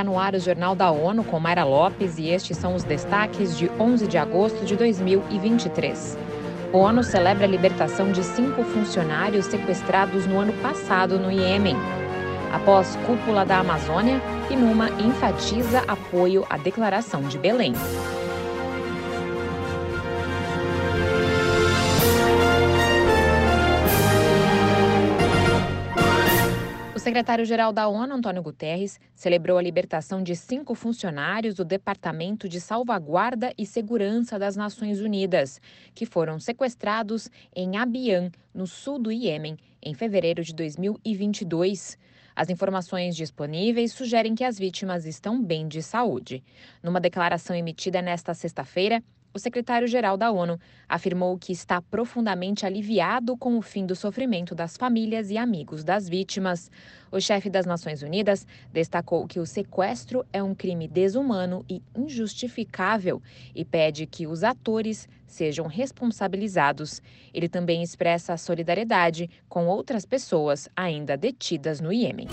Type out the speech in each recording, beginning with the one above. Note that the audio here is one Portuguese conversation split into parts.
Está no ar o Jornal da ONU com Mayra Lopes e estes são os destaques de 11 de agosto de 2023. A ONU celebra a libertação de cinco funcionários sequestrados no ano passado no Iêmen. Após cúpula da Amazônia, Inuma enfatiza apoio à Declaração de Belém. Secretário-geral da ONU, Antônio Guterres, celebrou a libertação de cinco funcionários do Departamento de Salvaguarda e Segurança das Nações Unidas, que foram sequestrados em Abiyan, no sul do Iêmen, em fevereiro de 2022. As informações disponíveis sugerem que as vítimas estão bem de saúde. Numa declaração emitida nesta sexta-feira, o secretário-geral da ONU afirmou que está profundamente aliviado com o fim do sofrimento das famílias e amigos das vítimas. O chefe das Nações Unidas destacou que o sequestro é um crime desumano e injustificável e pede que os atores sejam responsabilizados. Ele também expressa solidariedade com outras pessoas ainda detidas no Iêmen.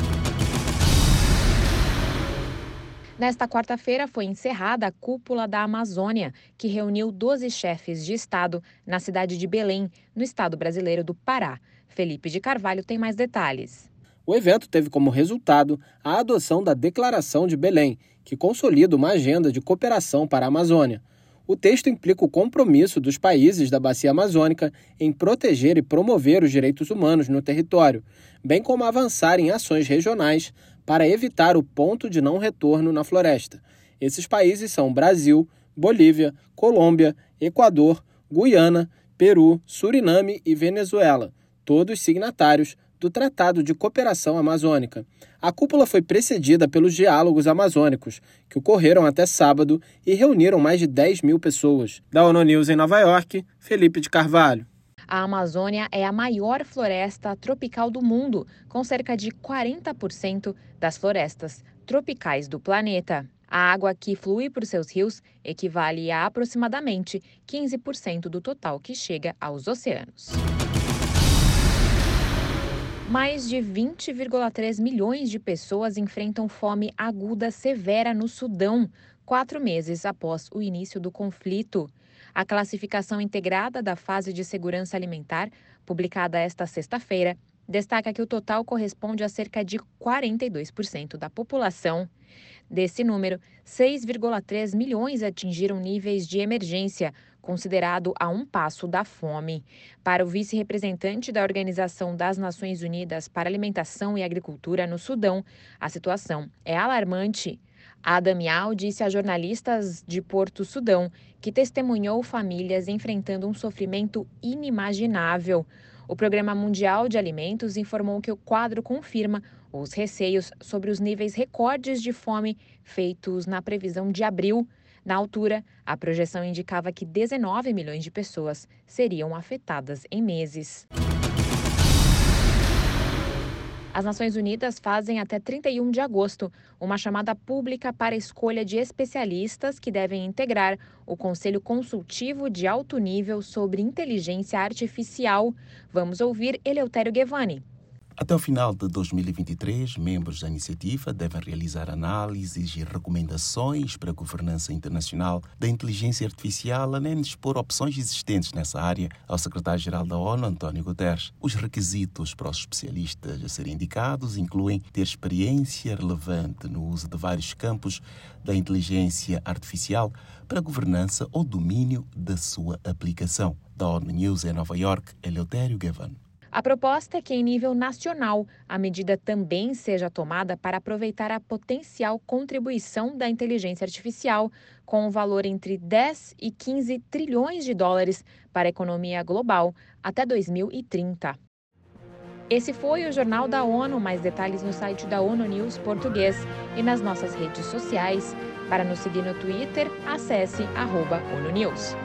Nesta quarta-feira foi encerrada a Cúpula da Amazônia, que reuniu 12 chefes de Estado na cidade de Belém, no estado brasileiro do Pará. Felipe de Carvalho tem mais detalhes. O evento teve como resultado a adoção da Declaração de Belém, que consolida uma agenda de cooperação para a Amazônia. O texto implica o compromisso dos países da Bacia Amazônica em proteger e promover os direitos humanos no território, bem como avançar em ações regionais para evitar o ponto de não retorno na floresta. Esses países são Brasil, Bolívia, Colômbia, Equador, Guiana, Peru, Suriname e Venezuela, todos signatários do Tratado de Cooperação Amazônica. A cúpula foi precedida pelos diálogos amazônicos, que ocorreram até sábado e reuniram mais de 10 mil pessoas. Da ONU News em Nova York, Felipe de Carvalho. A Amazônia é a maior floresta tropical do mundo, com cerca de 40% das florestas tropicais do planeta. A água que flui por seus rios equivale a aproximadamente 15% do total que chega aos oceanos. Mais de 20,3 milhões de pessoas enfrentam fome aguda severa no Sudão, quatro meses após o início do conflito. A classificação integrada da fase de segurança alimentar, publicada esta sexta-feira, destaca que o total corresponde a cerca de 42% da população. Desse número, 6,3 milhões atingiram níveis de emergência, considerado a um passo da fome. Para o vice-representante da Organização das Nações Unidas para Alimentação e Agricultura no Sudão, a situação é alarmante. Adam Yao disse a jornalistas de Porto Sudão que testemunhou famílias enfrentando um sofrimento inimaginável. O Programa Mundial de Alimentos informou que o quadro confirma os receios sobre os níveis recordes de fome feitos na previsão de abril. Na altura, a projeção indicava que 19 milhões de pessoas seriam afetadas em meses. As Nações Unidas fazem até 31 de agosto uma chamada pública para escolha de especialistas que devem integrar o Conselho Consultivo de Alto Nível sobre Inteligência Artificial. Vamos ouvir Eleutério Guevani, até o final de 2023, membros da iniciativa devem realizar análises e recomendações para a governança internacional da inteligência artificial, além de expor opções existentes nessa área ao secretário-geral da ONU, António Guterres. Os requisitos para os especialistas a serem indicados incluem ter experiência relevante no uso de vários campos da inteligência artificial para a governança ou domínio da sua aplicação. Da ONU News em Nova York, Eleutério Gavan. A proposta é que, em nível nacional, a medida também seja tomada para aproveitar a potencial contribuição da inteligência artificial, com um valor entre 10 e 15 trilhões de dólares para a economia global até 2030. Esse foi o Jornal da ONU. Mais detalhes no site da ONU News Português e nas nossas redes sociais. Para nos seguir no Twitter, acesse arroba ONU News.